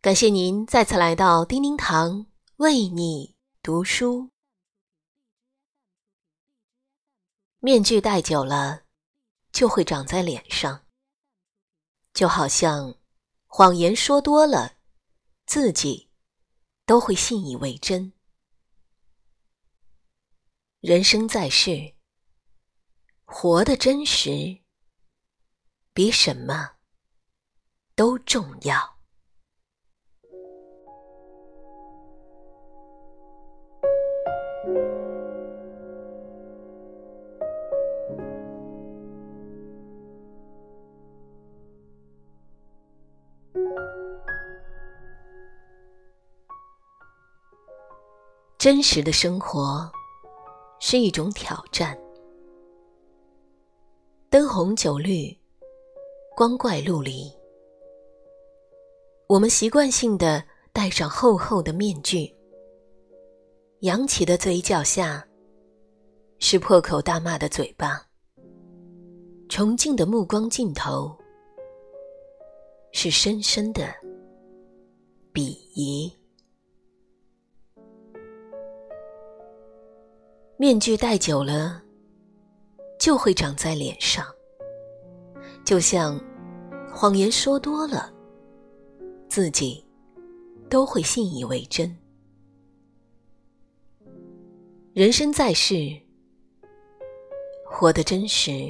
感谢您再次来到叮叮堂为你读书。面具戴久了，就会长在脸上，就好像谎言说多了，自己都会信以为真。人生在世，活的真实，比什么都重要。真实的生活是一种挑战。灯红酒绿，光怪陆离，我们习惯性的戴上厚厚的面具，扬起的嘴角下是破口大骂的嘴巴，崇敬的目光尽头是深深的鄙夷。面具戴久了，就会长在脸上。就像谎言说多了，自己都会信以为真。人生在世，活得真实，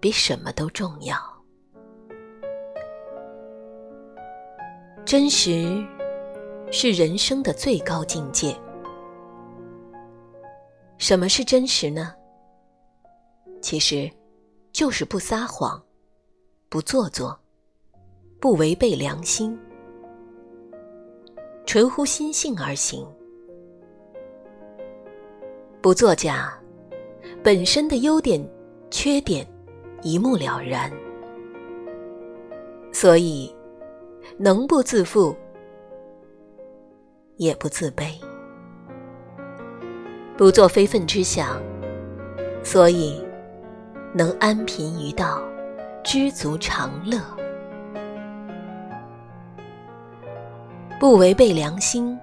比什么都重要。真实是人生的最高境界。什么是真实呢？其实，就是不撒谎，不做作，不违背良心，纯乎心性而行，不作假，本身的优点、缺点一目了然，所以能不自负，也不自卑。不做非分之想，所以能安贫于道，知足常乐；不违背良心，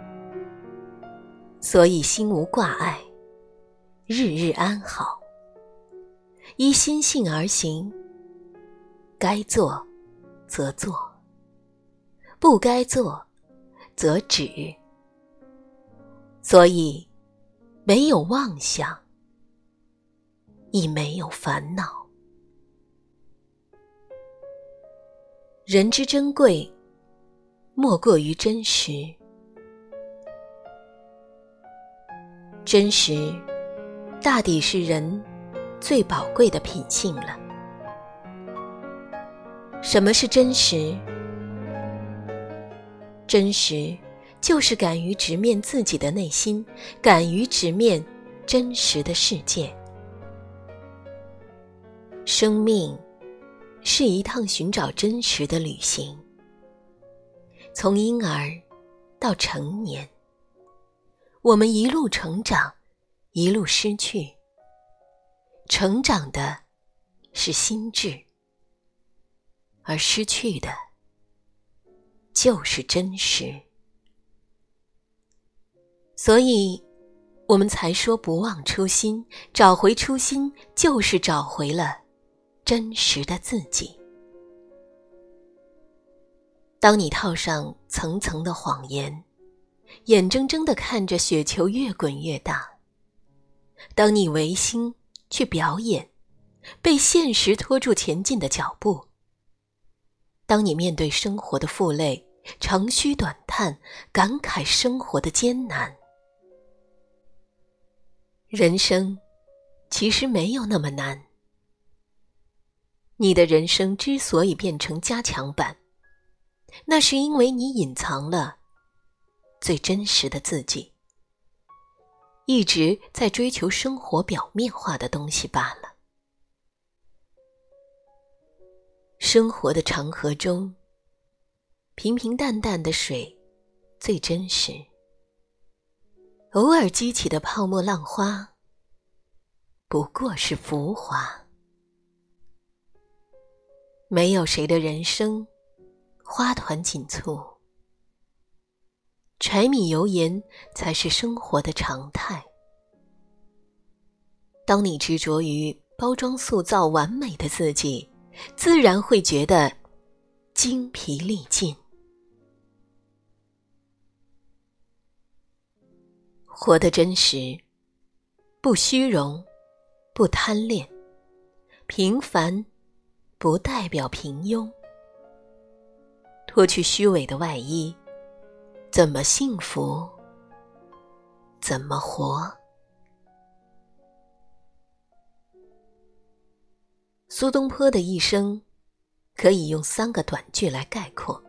所以心无挂碍，日日安好。依心性而行，该做则做，不该做则止。所以。没有妄想，亦没有烦恼。人之珍贵，莫过于真实。真实，大抵是人最宝贵的品性了。什么是真实？真实。就是敢于直面自己的内心，敢于直面真实的世界。生命是一趟寻找真实的旅行，从婴儿到成年，我们一路成长，一路失去。成长的是心智，而失去的就是真实。所以，我们才说不忘初心，找回初心就是找回了真实的自己。当你套上层层的谎言，眼睁睁的看着雪球越滚越大；当你违心去表演，被现实拖住前进的脚步；当你面对生活的负累，长吁短叹，感慨生活的艰难。人生其实没有那么难。你的人生之所以变成加强版，那是因为你隐藏了最真实的自己，一直在追求生活表面化的东西罢了。生活的长河中，平平淡淡的水最真实。偶尔激起的泡沫浪花，不过是浮华。没有谁的人生花团锦簇，柴米油盐才是生活的常态。当你执着于包装塑造完美的自己，自然会觉得精疲力尽。活得真实，不虚荣，不贪恋，平凡不代表平庸。脱去虚伪的外衣，怎么幸福？怎么活？苏东坡的一生，可以用三个短句来概括：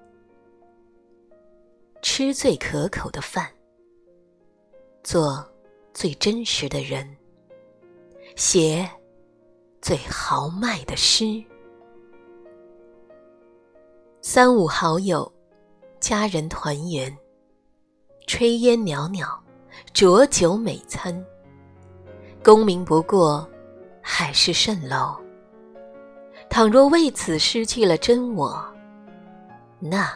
吃最可口的饭，做最真实的人，写最豪迈的诗。三五好友，家人团圆，炊烟袅袅，浊酒美餐。功名不过，海市蜃楼。倘若为此失去了真我，那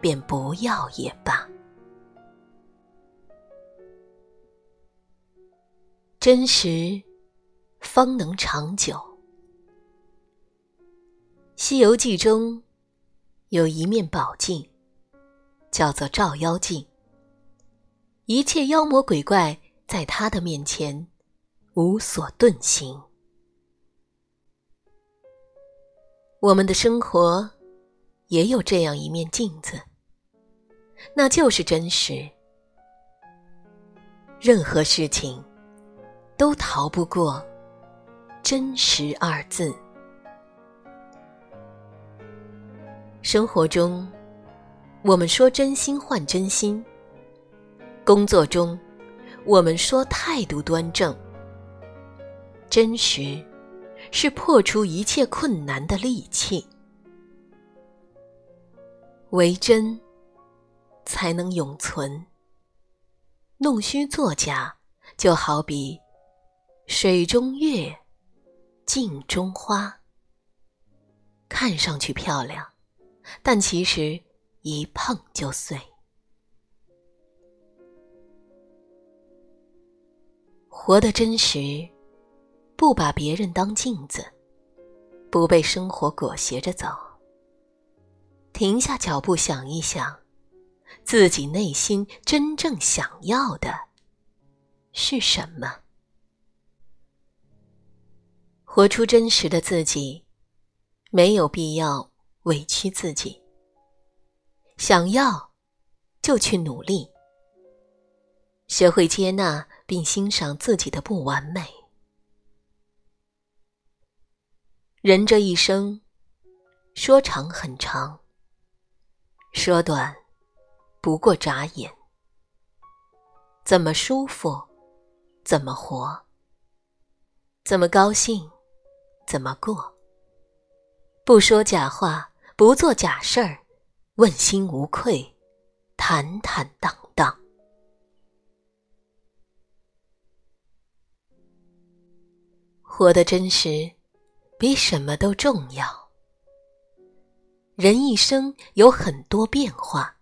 便不要也罢。真实，方能长久。《西游记》中有一面宝镜，叫做照妖镜。一切妖魔鬼怪在他的面前无所遁形。我们的生活也有这样一面镜子，那就是真实。任何事情都逃不过“真实”二字。生活中，我们说真心换真心；工作中，我们说态度端正。真实，是破除一切困难的利器。为真，才能永存。弄虚作假，就好比水中月，镜中花，看上去漂亮。但其实一碰就碎。活得真实，不把别人当镜子，不被生活裹挟着走。停下脚步，想一想，自己内心真正想要的是什么？活出真实的自己，没有必要。委屈自己，想要就去努力，学会接纳并欣赏自己的不完美。人这一生，说长很长，说短不过眨眼。怎么舒服，怎么活；怎么高兴，怎么过。不说假话。不做假事儿，问心无愧，坦坦荡荡，活得真实，比什么都重要。人一生有很多变化，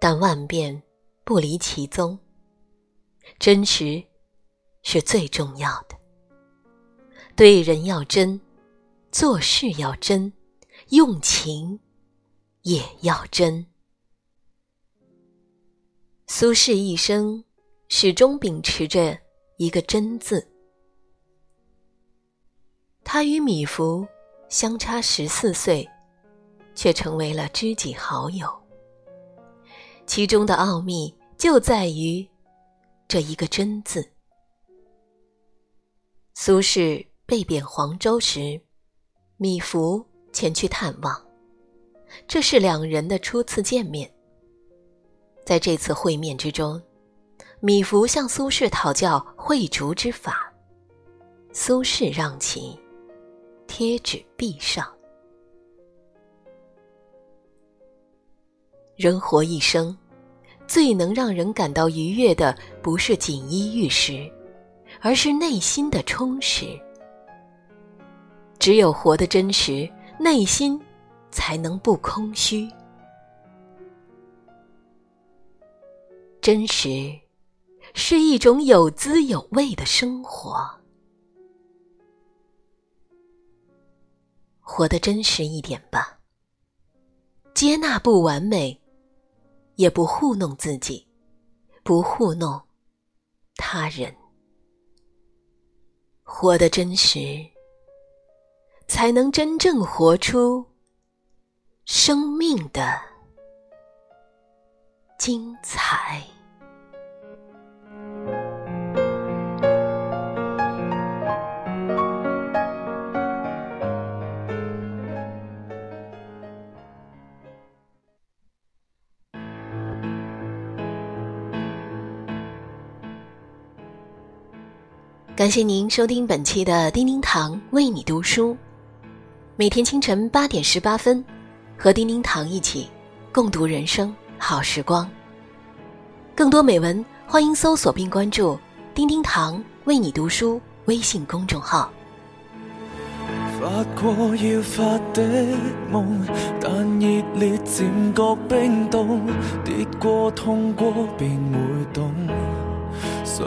但万变不离其宗，真实是最重要的。对人要真，做事要真。用情也要真。苏轼一生始终秉持着一个“真”字。他与米芾相差十四岁，却成为了知己好友。其中的奥秘就在于这一个“真”字。苏轼被贬黄州时，米芾。前去探望，这是两人的初次见面。在这次会面之中，米芾向苏轼讨教绘竹之法，苏轼让其贴纸壁上。人活一生，最能让人感到愉悦的，不是锦衣玉食，而是内心的充实。只有活得真实。内心才能不空虚。真实是一种有滋有味的生活，活得真实一点吧。接纳不完美，也不糊弄自己，不糊弄他人。活得真实，才能真正活出生命的精彩。感谢您收听本期的叮叮堂为你读书，每天清晨八点十八分，和叮叮堂一起共读人生好时光。更多美文，欢迎搜索并关注“叮叮堂为你读书”微信公众号。发过要发的梦，但热烈渐觉冰冻，跌过痛过便会懂。谁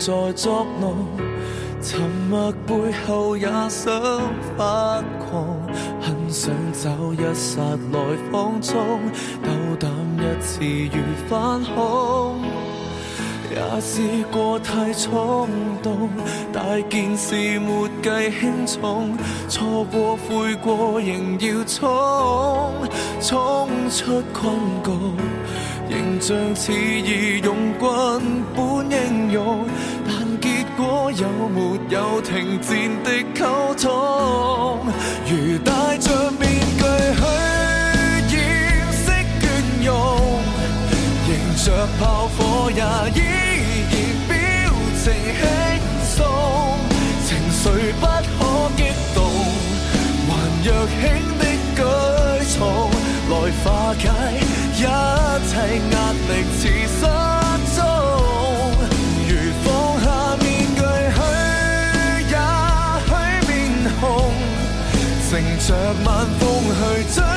在作弄？沉默背后也想发很想找一刹来放纵，斗胆一次如反恐。也试过太冲动，大件事没计轻重，错过悔过仍要冲，冲出困局。形象似义勇军般英勇，果有没有停战的沟通？如戴着面具去掩饰倦容，迎着炮火也依然表情轻松，情绪不可激动，还若轻的举重来化解。一切压力着晚风去追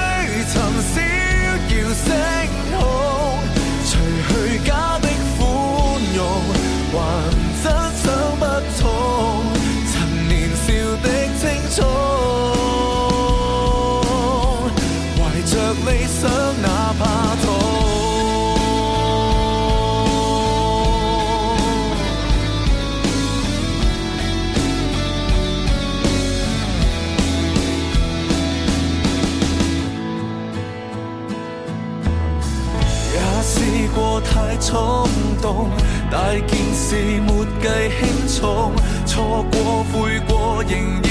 悔过仍然。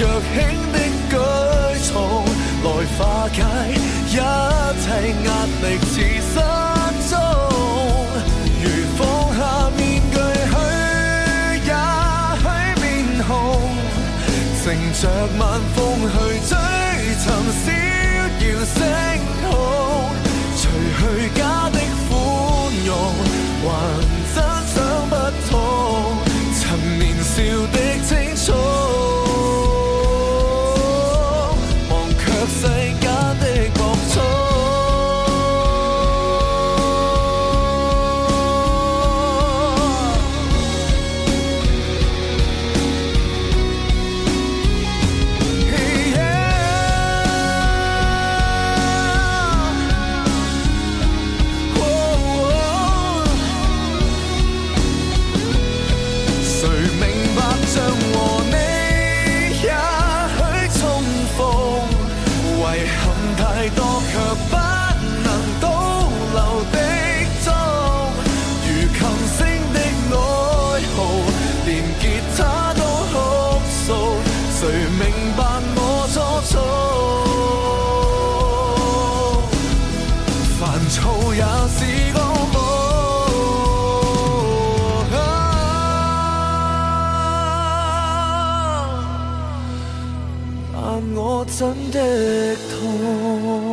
若轻的举重来化解一切压力似失踪。如放下面具去，也许面红，乘着晚风去追寻逍遥星我真的痛。